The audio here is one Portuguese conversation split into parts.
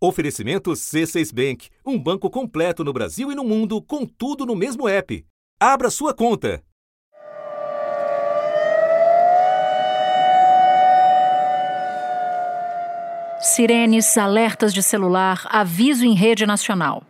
Oferecimento C6 Bank, um banco completo no Brasil e no mundo, com tudo no mesmo app. Abra sua conta. Sirenes, alertas de celular, aviso em rede nacional.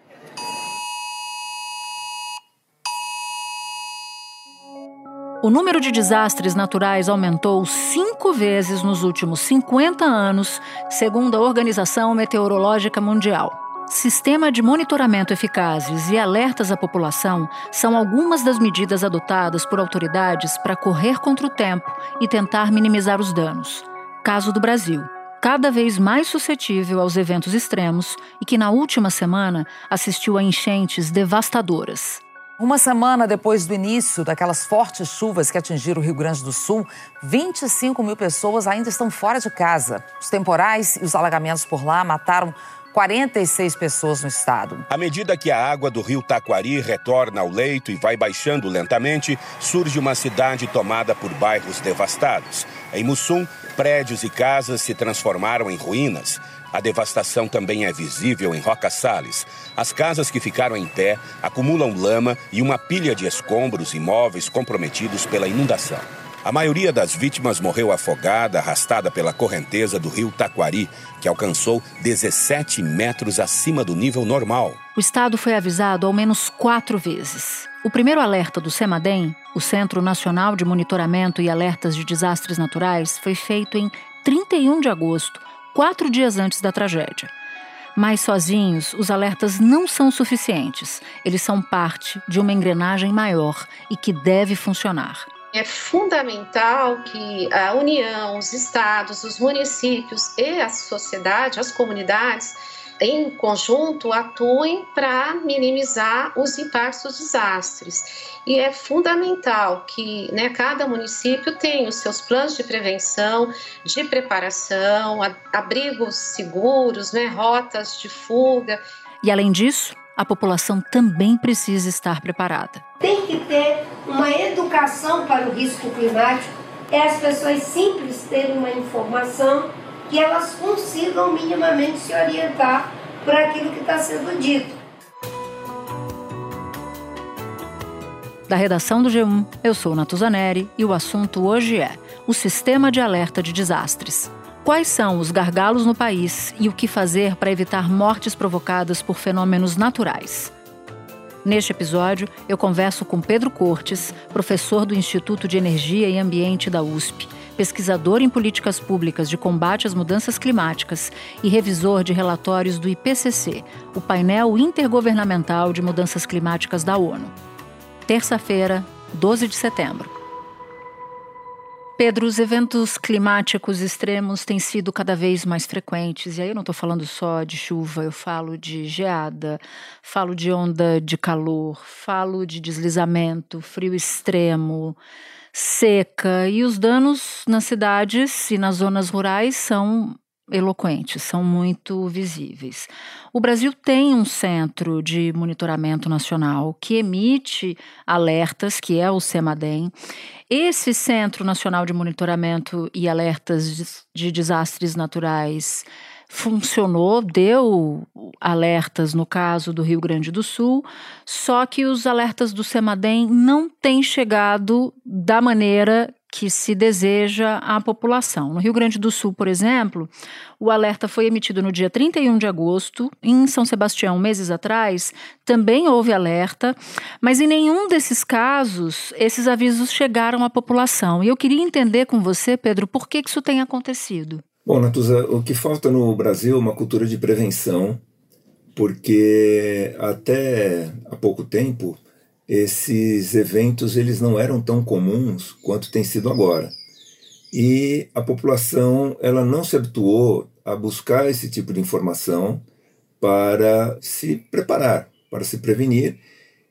O número de desastres naturais aumentou cinco vezes nos últimos 50 anos, segundo a Organização Meteorológica Mundial. Sistema de monitoramento eficazes e alertas à população são algumas das medidas adotadas por autoridades para correr contra o tempo e tentar minimizar os danos. Caso do Brasil, cada vez mais suscetível aos eventos extremos e que na última semana assistiu a enchentes devastadoras. Uma semana depois do início daquelas fortes chuvas que atingiram o Rio Grande do Sul, 25 mil pessoas ainda estão fora de casa. Os temporais e os alagamentos por lá mataram 46 pessoas no estado. À medida que a água do rio Taquari retorna ao leito e vai baixando lentamente, surge uma cidade tomada por bairros devastados. Em Mussum, prédios e casas se transformaram em ruínas. A devastação também é visível em Roca Sales. As casas que ficaram em pé acumulam lama e uma pilha de escombros e móveis comprometidos pela inundação. A maioria das vítimas morreu afogada, arrastada pela correnteza do rio Taquari, que alcançou 17 metros acima do nível normal. O estado foi avisado ao menos quatro vezes. O primeiro alerta do CEMADEM, o Centro Nacional de Monitoramento e Alertas de Desastres Naturais, foi feito em 31 de agosto, quatro dias antes da tragédia. Mas sozinhos, os alertas não são suficientes. Eles são parte de uma engrenagem maior e que deve funcionar. É fundamental que a União, os estados, os municípios e a sociedade, as comunidades, em conjunto atuem para minimizar os impactos dos desastres. E é fundamental que né, cada município tenha os seus planos de prevenção, de preparação, abrigos seguros, né, rotas de fuga. E além disso, a população também precisa estar preparada. Tem que ter uma educação para o risco climático, é as pessoas simples terem uma informação que elas consigam minimamente se orientar por aquilo que está sendo dito. Da redação do G1, eu sou Natuzaneri e o assunto hoje é o Sistema de Alerta de Desastres. Quais são os gargalos no país e o que fazer para evitar mortes provocadas por fenômenos naturais? Neste episódio, eu converso com Pedro Cortes, professor do Instituto de Energia e Ambiente da USP pesquisador em políticas públicas de combate às mudanças climáticas e revisor de relatórios do IPCC, o painel intergovernamental de mudanças climáticas da ONU. Terça-feira, 12 de setembro. Pedro, os eventos climáticos extremos têm sido cada vez mais frequentes. E aí eu não estou falando só de chuva, eu falo de geada, falo de onda de calor, falo de deslizamento, frio extremo seca e os danos nas cidades e nas zonas rurais são eloquentes, são muito visíveis. O Brasil tem um centro de monitoramento nacional que emite alertas, que é o CEMADEM. Esse Centro Nacional de Monitoramento e Alertas de Desastres Naturais funcionou, deu alertas no caso do Rio Grande do Sul, só que os alertas do Semadem não têm chegado da maneira que se deseja à população. No Rio Grande do Sul, por exemplo, o alerta foi emitido no dia 31 de agosto. Em São Sebastião, meses atrás, também houve alerta, mas em nenhum desses casos esses avisos chegaram à população. E eu queria entender com você, Pedro, por que isso tem acontecido. Bom, Natuza, o que falta no Brasil é uma cultura de prevenção, porque até há pouco tempo esses eventos eles não eram tão comuns quanto tem sido agora. E a população ela não se habituou a buscar esse tipo de informação para se preparar, para se prevenir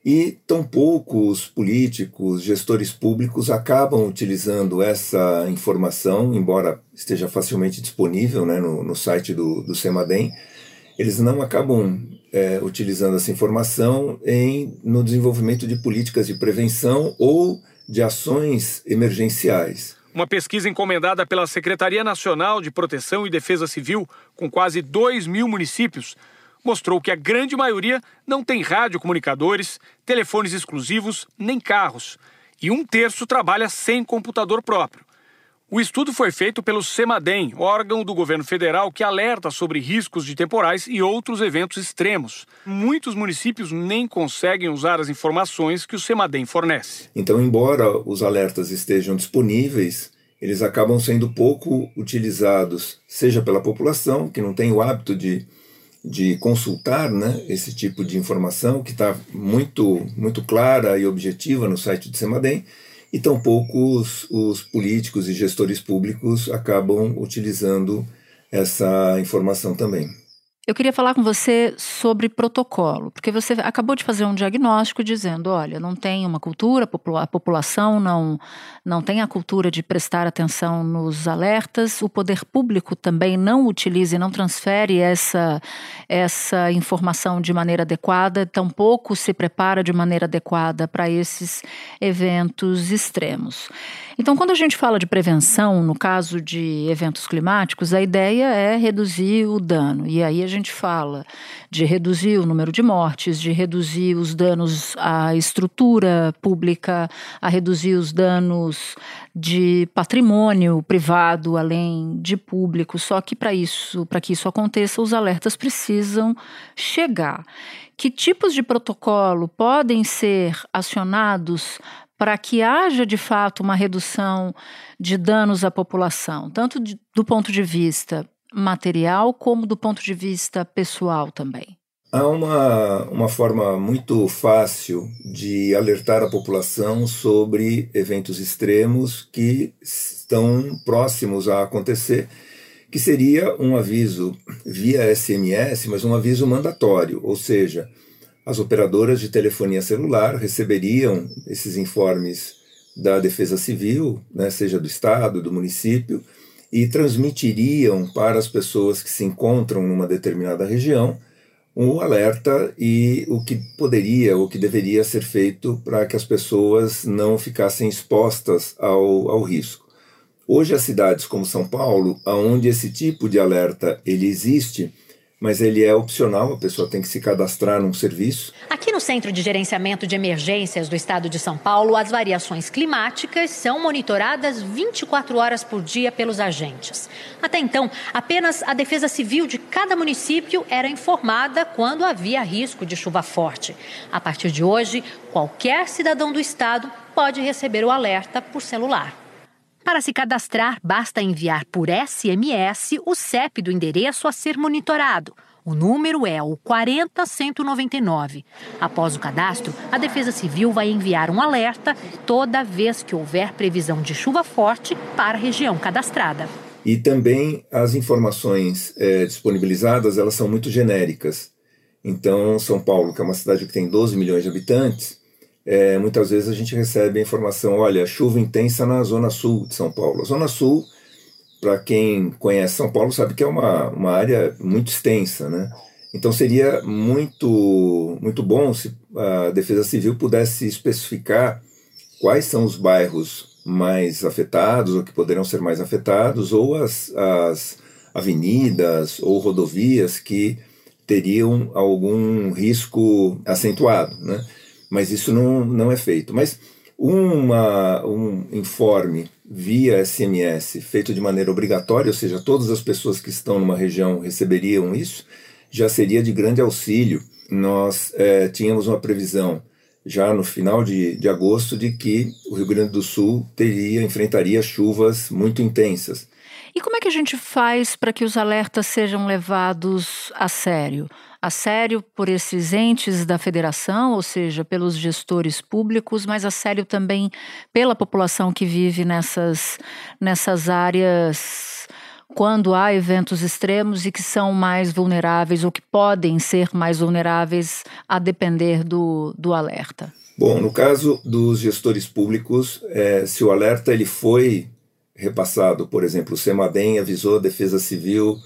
e tampouco os políticos, gestores públicos acabam utilizando essa informação, embora esteja facilmente disponível né, no, no site do, do CEMADEM, eles não acabam é, utilizando essa informação em, no desenvolvimento de políticas de prevenção ou de ações emergenciais. Uma pesquisa encomendada pela Secretaria Nacional de Proteção e Defesa Civil, com quase 2 mil municípios, mostrou que a grande maioria não tem radiocomunicadores, telefones exclusivos nem carros, e um terço trabalha sem computador próprio. O estudo foi feito pelo CEMADEM, órgão do governo federal que alerta sobre riscos de temporais e outros eventos extremos. Muitos municípios nem conseguem usar as informações que o CEMADEM fornece. Então, embora os alertas estejam disponíveis, eles acabam sendo pouco utilizados, seja pela população, que não tem o hábito de, de consultar né, esse tipo de informação, que está muito, muito clara e objetiva no site do CEMADEM, e tampouco os, os políticos e gestores públicos acabam utilizando essa informação também. Eu queria falar com você sobre protocolo, porque você acabou de fazer um diagnóstico dizendo, olha, não tem uma cultura, a população não, não tem a cultura de prestar atenção nos alertas, o poder público também não utiliza e não transfere essa, essa informação de maneira adequada, tampouco se prepara de maneira adequada para esses eventos extremos. Então, quando a gente fala de prevenção, no caso de eventos climáticos, a ideia é reduzir o dano. E aí a gente fala de reduzir o número de mortes, de reduzir os danos à estrutura pública, a reduzir os danos de patrimônio privado, além de público. Só que para isso, para que isso aconteça, os alertas precisam chegar. Que tipos de protocolo podem ser acionados para que haja de fato uma redução de danos à população, tanto de, do ponto de vista material como do ponto de vista pessoal também? Há uma, uma forma muito fácil de alertar a população sobre eventos extremos que estão próximos a acontecer, que seria um aviso via SMS, mas um aviso mandatório, ou seja, as operadoras de telefonia celular receberiam esses informes da Defesa Civil, né, seja do Estado, do município, e transmitiriam para as pessoas que se encontram numa determinada região um alerta e o que poderia, o que deveria ser feito para que as pessoas não ficassem expostas ao, ao risco. Hoje, as cidades como São Paulo, onde esse tipo de alerta ele existe, mas ele é opcional, a pessoa tem que se cadastrar num serviço. Aqui no Centro de Gerenciamento de Emergências do Estado de São Paulo, as variações climáticas são monitoradas 24 horas por dia pelos agentes. Até então, apenas a Defesa Civil de cada município era informada quando havia risco de chuva forte. A partir de hoje, qualquer cidadão do estado pode receber o alerta por celular. Para se cadastrar, basta enviar por SMS o CEP do endereço a ser monitorado. O número é o 40199. Após o cadastro, a Defesa Civil vai enviar um alerta toda vez que houver previsão de chuva forte para a região cadastrada. E também as informações é, disponibilizadas elas são muito genéricas. Então, São Paulo, que é uma cidade que tem 12 milhões de habitantes, é, muitas vezes a gente recebe a informação: olha, chuva intensa na zona sul de São Paulo. A zona sul, para quem conhece São Paulo, sabe que é uma, uma área muito extensa, né? Então seria muito, muito bom se a Defesa Civil pudesse especificar quais são os bairros mais afetados ou que poderão ser mais afetados, ou as, as avenidas ou rodovias que teriam algum risco acentuado, né? Mas isso não, não é feito. Mas uma, um informe via SMS feito de maneira obrigatória, ou seja, todas as pessoas que estão numa região receberiam isso, já seria de grande auxílio. Nós é, tínhamos uma previsão já no final de, de agosto de que o Rio Grande do Sul teria enfrentaria chuvas muito intensas. E como é que a gente faz para que os alertas sejam levados a sério? A sério por esses entes da federação, ou seja, pelos gestores públicos, mas a sério também pela população que vive nessas, nessas áreas quando há eventos extremos e que são mais vulneráveis ou que podem ser mais vulneráveis a depender do, do alerta? Bom, no caso dos gestores públicos, é, se o alerta ele foi repassado, por exemplo, o SEMADEM avisou a Defesa Civil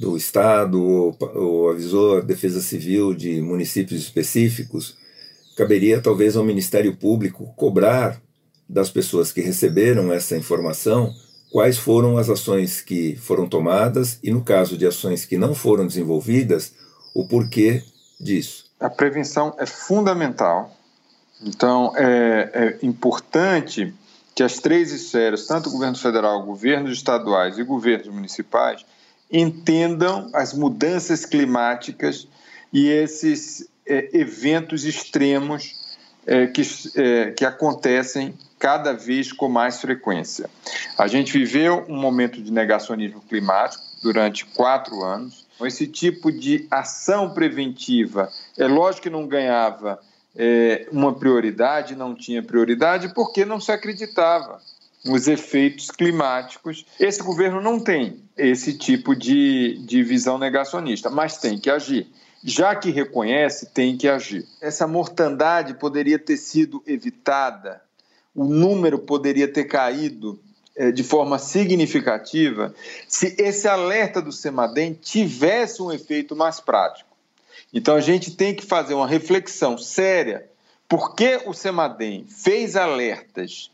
do Estado ou, ou avisou a Defesa Civil de municípios específicos, caberia talvez ao Ministério Público cobrar das pessoas que receberam essa informação quais foram as ações que foram tomadas e, no caso de ações que não foram desenvolvidas, o porquê disso. A prevenção é fundamental. Então, é, é importante que as três esferas, tanto o governo federal, governos estaduais e governos municipais, entendam as mudanças climáticas e esses é, eventos extremos é, que, é, que acontecem cada vez com mais frequência. A gente viveu um momento de negacionismo climático durante quatro anos. Esse tipo de ação preventiva, é lógico que não ganhava é, uma prioridade, não tinha prioridade, porque não se acreditava nos efeitos climáticos. Esse governo não tem esse tipo de, de visão negacionista, mas tem que agir. Já que reconhece, tem que agir. Essa mortandade poderia ter sido evitada o número poderia ter caído é, de forma significativa se esse alerta do Semadem tivesse um efeito mais prático. Então a gente tem que fazer uma reflexão séria por que o Semadem fez alertas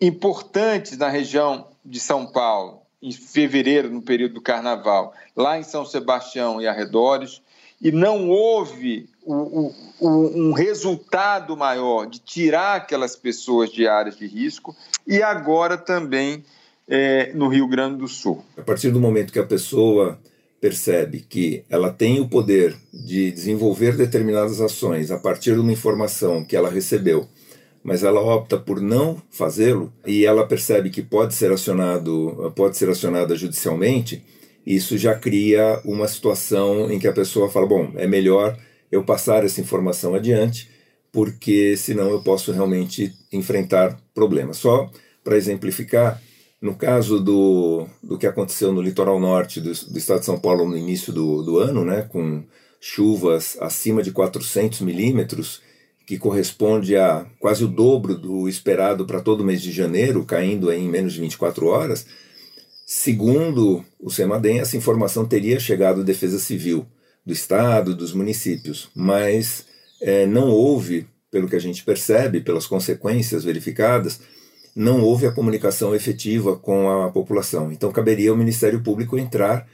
importantes na região de São Paulo em fevereiro, no período do carnaval, lá em São Sebastião e arredores, e não houve um, um, resultado maior de tirar aquelas pessoas de áreas de risco e agora também é, no Rio Grande do Sul. A partir do momento que a pessoa percebe que ela tem o poder de desenvolver determinadas ações a partir de uma informação que ela recebeu, mas ela opta por não fazê-lo e ela percebe que pode ser acionado, pode ser acionada judicialmente, isso já cria uma situação em que a pessoa fala: bom, é melhor eu passar essa informação adiante, porque senão eu posso realmente enfrentar problemas. Só para exemplificar, no caso do, do que aconteceu no litoral norte do, do estado de São Paulo no início do, do ano, né, com chuvas acima de 400 milímetros, que corresponde a quase o dobro do esperado para todo mês de janeiro, caindo em menos de 24 horas, Segundo o SEMADEM, essa informação teria chegado à Defesa Civil do Estado, dos municípios, mas é, não houve, pelo que a gente percebe, pelas consequências verificadas, não houve a comunicação efetiva com a população. Então, caberia ao Ministério Público entrar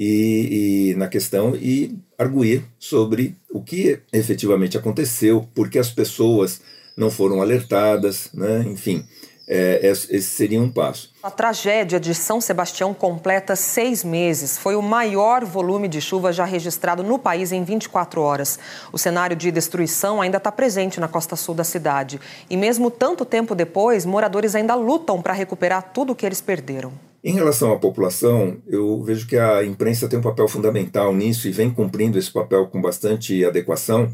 e, e, na questão e arguir sobre o que efetivamente aconteceu, por que as pessoas não foram alertadas, né? enfim é, esse seria um passo. A tragédia de São Sebastião completa seis meses. Foi o maior volume de chuva já registrado no país em 24 horas. O cenário de destruição ainda está presente na costa sul da cidade. E mesmo tanto tempo depois, moradores ainda lutam para recuperar tudo o que eles perderam. Em relação à população, eu vejo que a imprensa tem um papel fundamental nisso e vem cumprindo esse papel com bastante adequação,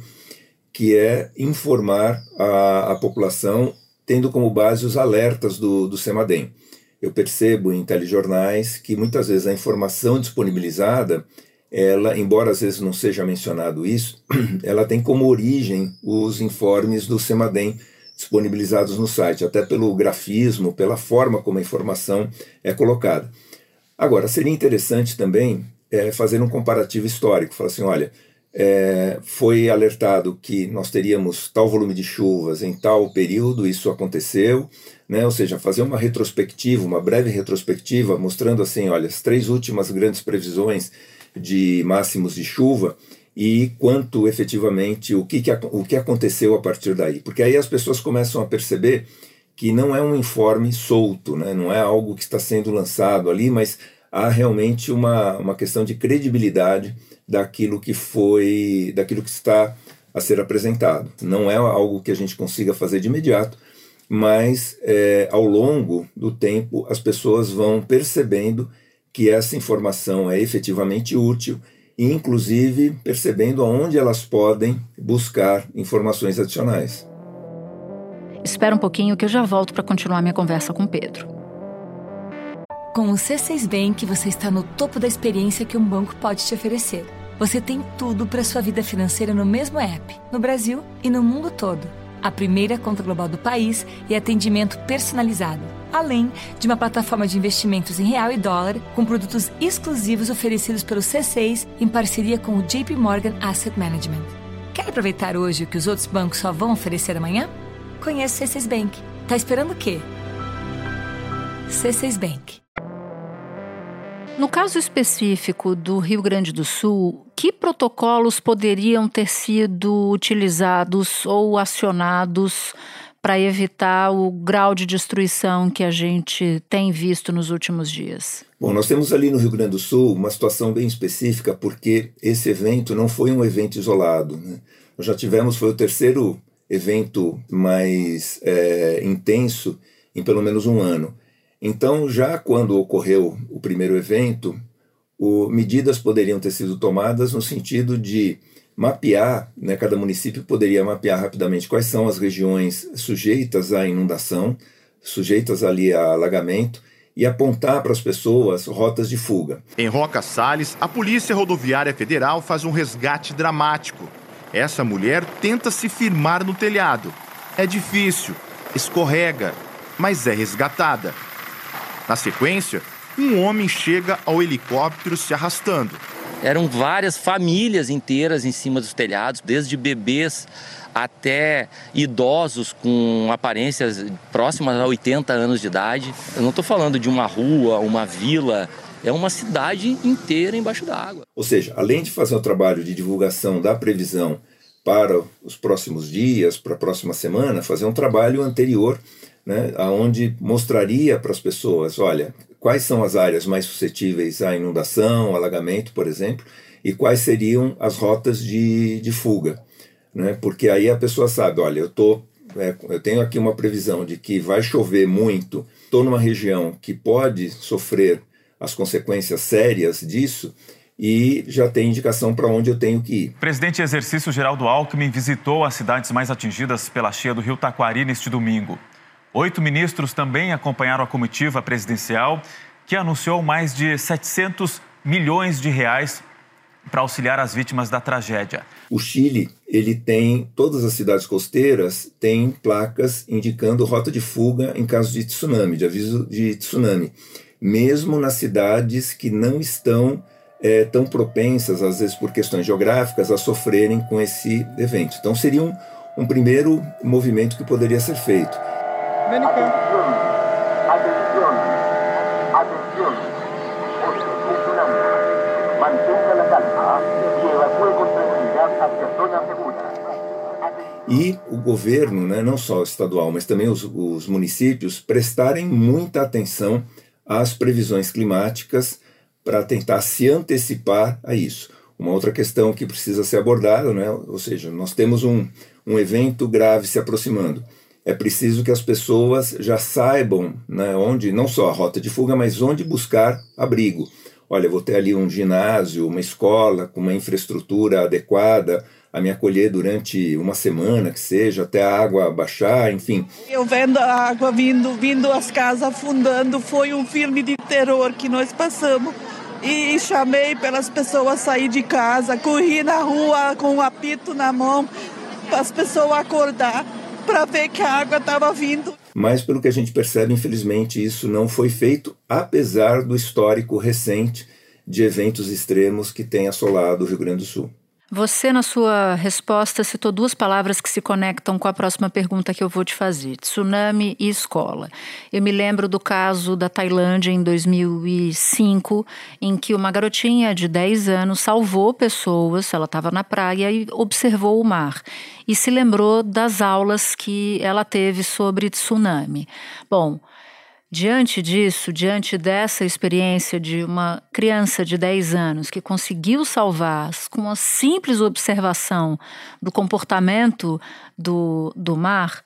que é informar a, a população tendo como base os alertas do, do SEMADEM. Eu percebo em telejornais que muitas vezes a informação disponibilizada, ela, embora às vezes não seja mencionado isso, ela tem como origem os informes do SEMADEM disponibilizados no site, até pelo grafismo, pela forma como a informação é colocada. Agora, seria interessante também é, fazer um comparativo histórico, falar assim, olha, é, foi alertado que nós teríamos tal volume de chuvas em tal período, isso aconteceu, né? ou seja, fazer uma retrospectiva, uma breve retrospectiva, mostrando assim, olha, as três últimas grandes previsões de máximos de chuva e quanto efetivamente, o que, que, o que aconteceu a partir daí. Porque aí as pessoas começam a perceber que não é um informe solto, né? não é algo que está sendo lançado ali, mas há realmente uma, uma questão de credibilidade daquilo que foi, daquilo que está a ser apresentado. Não é algo que a gente consiga fazer de imediato, mas é, ao longo do tempo as pessoas vão percebendo que essa informação é efetivamente útil e, inclusive, percebendo aonde elas podem buscar informações adicionais. Espera um pouquinho que eu já volto para continuar minha conversa com Pedro. Com o C6 Bank, você está no topo da experiência que um banco pode te oferecer. Você tem tudo para sua vida financeira no mesmo app, no Brasil e no mundo todo. A primeira conta global do país e atendimento personalizado, além de uma plataforma de investimentos em real e dólar com produtos exclusivos oferecidos pelo C6 em parceria com o JP Morgan Asset Management. Quer aproveitar hoje o que os outros bancos só vão oferecer amanhã? Conheça o C6 Bank Tá esperando o quê? C6 Bank. No caso específico do Rio Grande do Sul, que protocolos poderiam ter sido utilizados ou acionados para evitar o grau de destruição que a gente tem visto nos últimos dias? Bom, nós temos ali no Rio Grande do Sul uma situação bem específica, porque esse evento não foi um evento isolado. Né? Nós já tivemos, foi o terceiro evento mais é, intenso em pelo menos um ano. Então, já quando ocorreu o primeiro evento, o, medidas poderiam ter sido tomadas no sentido de mapear, né, cada município poderia mapear rapidamente quais são as regiões sujeitas à inundação, sujeitas ali a alagamento, e apontar para as pessoas rotas de fuga. Em Roca Salles, a Polícia Rodoviária Federal faz um resgate dramático. Essa mulher tenta se firmar no telhado. É difícil, escorrega, mas é resgatada. Na sequência, um homem chega ao helicóptero se arrastando. Eram várias famílias inteiras em cima dos telhados, desde bebês até idosos com aparências próximas a 80 anos de idade. Eu não estou falando de uma rua, uma vila, é uma cidade inteira embaixo d'água. Ou seja, além de fazer o trabalho de divulgação da previsão para os próximos dias, para a próxima semana, fazer um trabalho anterior, né, onde mostraria para as pessoas, olha, quais são as áreas mais suscetíveis à inundação, alagamento, por exemplo, e quais seriam as rotas de, de fuga. Né, porque aí a pessoa sabe, olha, eu, tô, é, eu tenho aqui uma previsão de que vai chover muito, estou numa região que pode sofrer as consequências sérias disso, e já tem indicação para onde eu tenho que ir. Presidente exercício Geraldo Alckmin visitou as cidades mais atingidas pela cheia do Rio Taquari neste domingo. Oito ministros também acompanharam a comitiva presidencial, que anunciou mais de 700 milhões de reais para auxiliar as vítimas da tragédia. O Chile, ele tem todas as cidades costeiras têm placas indicando rota de fuga em caso de tsunami, de aviso de tsunami, mesmo nas cidades que não estão é, tão propensas, às vezes por questões geográficas, a sofrerem com esse evento. Então seria um, um primeiro movimento que poderia ser feito. E o governo, né, não só estadual, mas também os, os municípios, prestarem muita atenção às previsões climáticas para tentar se antecipar a isso. Uma outra questão que precisa ser abordada, né? ou seja, nós temos um, um evento grave se aproximando. É preciso que as pessoas já saibam né, onde, não só a rota de fuga, mas onde buscar abrigo. Olha, vou ter ali um ginásio, uma escola com uma infraestrutura adequada a me acolher durante uma semana, que seja, até a água baixar, enfim. Eu vendo a água vindo, vindo as casas afundando, foi um filme de terror que nós passamos e chamei pelas pessoas sair de casa, corri na rua com um apito na mão para as pessoas acordar para ver que a água estava vindo. Mas pelo que a gente percebe, infelizmente isso não foi feito, apesar do histórico recente de eventos extremos que tem assolado o Rio Grande do Sul. Você, na sua resposta, citou duas palavras que se conectam com a próxima pergunta que eu vou te fazer: tsunami e escola. Eu me lembro do caso da Tailândia em 2005, em que uma garotinha de 10 anos salvou pessoas, ela estava na praia e observou o mar. E se lembrou das aulas que ela teve sobre tsunami. Bom. Diante disso, diante dessa experiência de uma criança de 10 anos que conseguiu salvar com uma simples observação do comportamento do, do mar,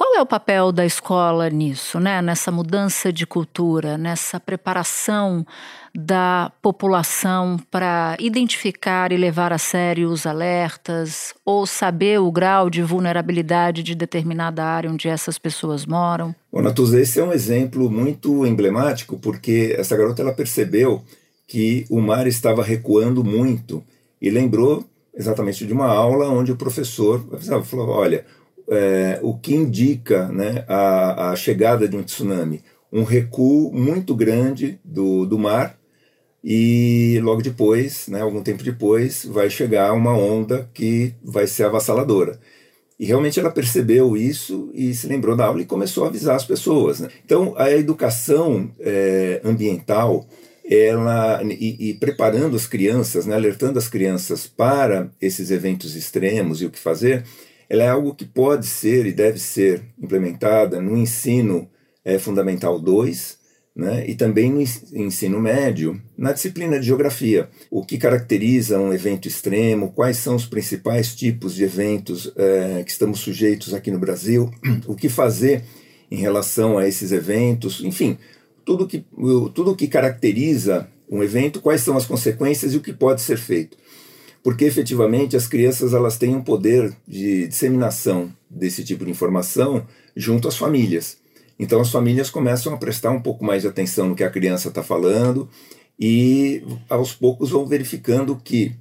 qual é o papel da escola nisso, né? nessa mudança de cultura, nessa preparação da população para identificar e levar a sério os alertas ou saber o grau de vulnerabilidade de determinada área onde essas pessoas moram? Bom, Natuz, esse é um exemplo muito emblemático porque essa garota ela percebeu que o mar estava recuando muito e lembrou exatamente de uma aula onde o professor falou: olha, é, o que indica né, a, a, chegada de um tsunami? Um recuo muito grande do, do mar e logo depois, né, algum tempo depois, vai chegar uma onda que vai ser avassaladora. E realmente ela percebeu isso e se lembrou da aula e começou a avisar as pessoas. Né? Então, a educação é, ambiental, ela e, e, preparando as crianças, né, alertando as crianças para esses eventos extremos e o que fazer, ela é algo que pode ser e deve ser implementada no ensino é, fundamental 2, né, e também no ensino médio, na disciplina de geografia. O que caracteriza um evento extremo, quais são os principais tipos de eventos é, que estamos sujeitos aqui no Brasil, o que fazer em relação a esses eventos, enfim, tudo que, tudo que caracteriza um evento, quais são as consequências e o que pode ser feito. Porque efetivamente as crianças elas têm um poder de disseminação desse tipo de informação junto às famílias. Então as famílias começam a prestar um pouco mais de atenção no que a criança está falando e aos poucos vão verificando que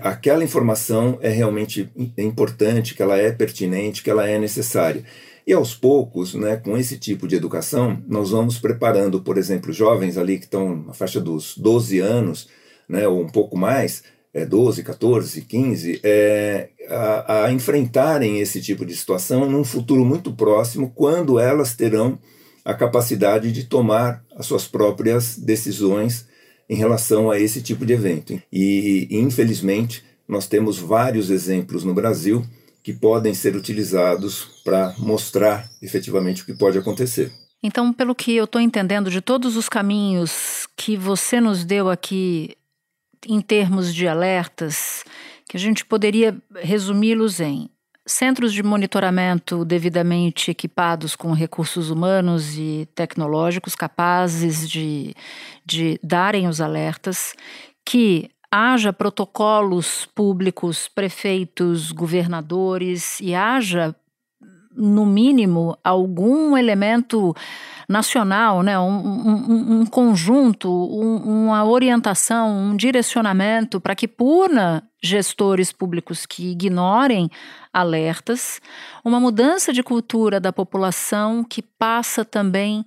aquela informação é realmente importante, que ela é pertinente, que ela é necessária. E aos poucos, né, com esse tipo de educação, nós vamos preparando, por exemplo, jovens ali que estão na faixa dos 12 anos, né, ou um pouco mais, é, 12, 14, 15, é, a, a enfrentarem esse tipo de situação num futuro muito próximo, quando elas terão a capacidade de tomar as suas próprias decisões em relação a esse tipo de evento. E, infelizmente, nós temos vários exemplos no Brasil que podem ser utilizados para mostrar efetivamente o que pode acontecer. Então, pelo que eu estou entendendo de todos os caminhos que você nos deu aqui em termos de alertas, que a gente poderia resumi-los em centros de monitoramento devidamente equipados com recursos humanos e tecnológicos capazes de, de darem os alertas, que haja protocolos públicos, prefeitos, governadores e haja, no mínimo, algum elemento nacional, né, um, um, um conjunto, um, uma orientação, um direcionamento para que puna gestores públicos que ignorem alertas, uma mudança de cultura da população que passa também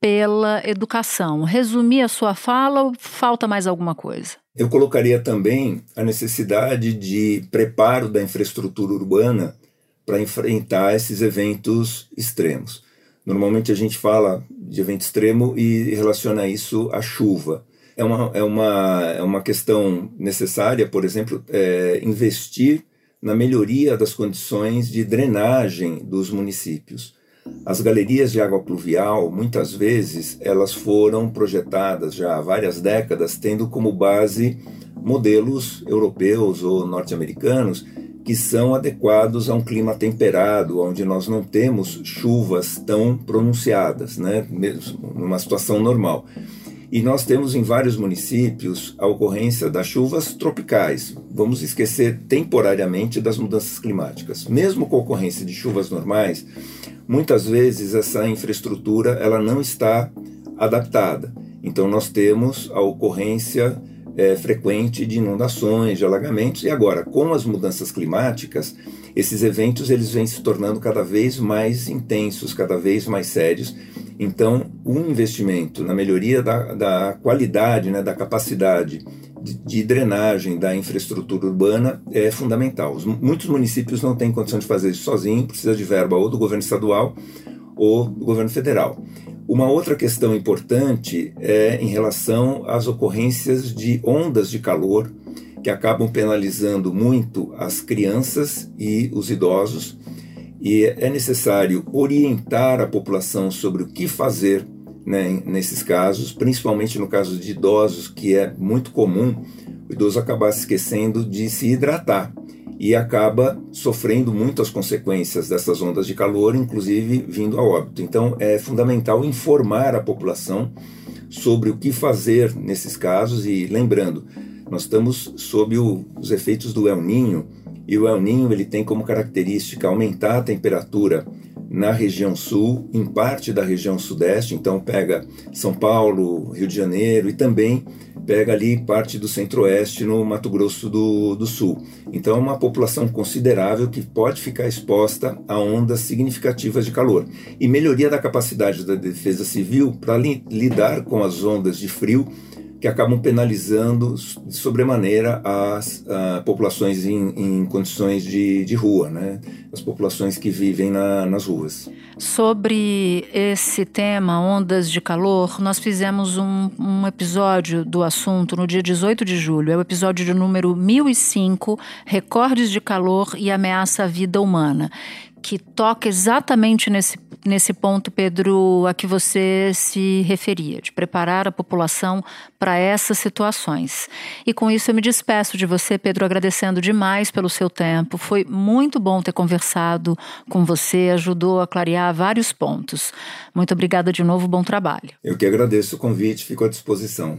pela educação. Resumir a sua fala ou falta mais alguma coisa? Eu colocaria também a necessidade de preparo da infraestrutura urbana para enfrentar esses eventos extremos. Normalmente a gente fala de evento extremo e relaciona isso à chuva. É uma, é uma, é uma questão necessária, por exemplo, é, investir na melhoria das condições de drenagem dos municípios. As galerias de água pluvial, muitas vezes, elas foram projetadas já há várias décadas, tendo como base modelos europeus ou norte-americanos que são adequados a um clima temperado, onde nós não temos chuvas tão pronunciadas, né, mesmo numa situação normal. E nós temos em vários municípios a ocorrência das chuvas tropicais. Vamos esquecer temporariamente das mudanças climáticas. Mesmo com a ocorrência de chuvas normais, muitas vezes essa infraestrutura ela não está adaptada. Então nós temos a ocorrência é, frequente de inundações, de alagamentos, e agora, com as mudanças climáticas, esses eventos eles vêm se tornando cada vez mais intensos, cada vez mais sérios. Então, um investimento na melhoria da, da qualidade, né, da capacidade de, de, drenagem da infraestrutura urbana é fundamental. muitos municípios não têm condição de fazer isso sozinho, precisa de verba ou do governo estadual ou do governo federal. Uma outra questão importante é em relação às ocorrências de ondas de calor que acabam penalizando muito as crianças e os idosos, e é necessário orientar a população sobre o que fazer né, nesses casos, principalmente no caso de idosos, que é muito comum o idoso acabar se esquecendo de se hidratar e acaba sofrendo muito as consequências dessas ondas de calor, inclusive vindo a óbito. Então é fundamental informar a população sobre o que fazer nesses casos e lembrando, nós estamos sob o, os efeitos do El Ninho e o El Ninho ele tem como característica aumentar a temperatura na região sul, em parte da região sudeste, então pega São Paulo, Rio de Janeiro e também pega ali parte do centro-oeste no Mato Grosso do, do Sul. Então é uma população considerável que pode ficar exposta a ondas significativas de calor. E melhoria da capacidade da defesa civil para li, lidar com as ondas de frio que acabam penalizando sobremaneira as uh, populações em, em condições de, de, rua, né? as populações que vivem na, nas ruas. Sobre esse tema, ondas de calor, nós fizemos um, um, episódio do assunto no dia 18 de julho. É o episódio de número 1005, Recordes de Calor e Ameaça à Vida Humana que toca exatamente nesse, nesse ponto, Pedro, a que você se referia, de preparar a população para essas situações. E com isso eu me despeço de você, Pedro, agradecendo demais pelo seu tempo. Foi muito bom ter conversado com você, ajudou a clarear vários pontos. Muito obrigada de novo, bom trabalho. Eu que agradeço o convite, fico à disposição.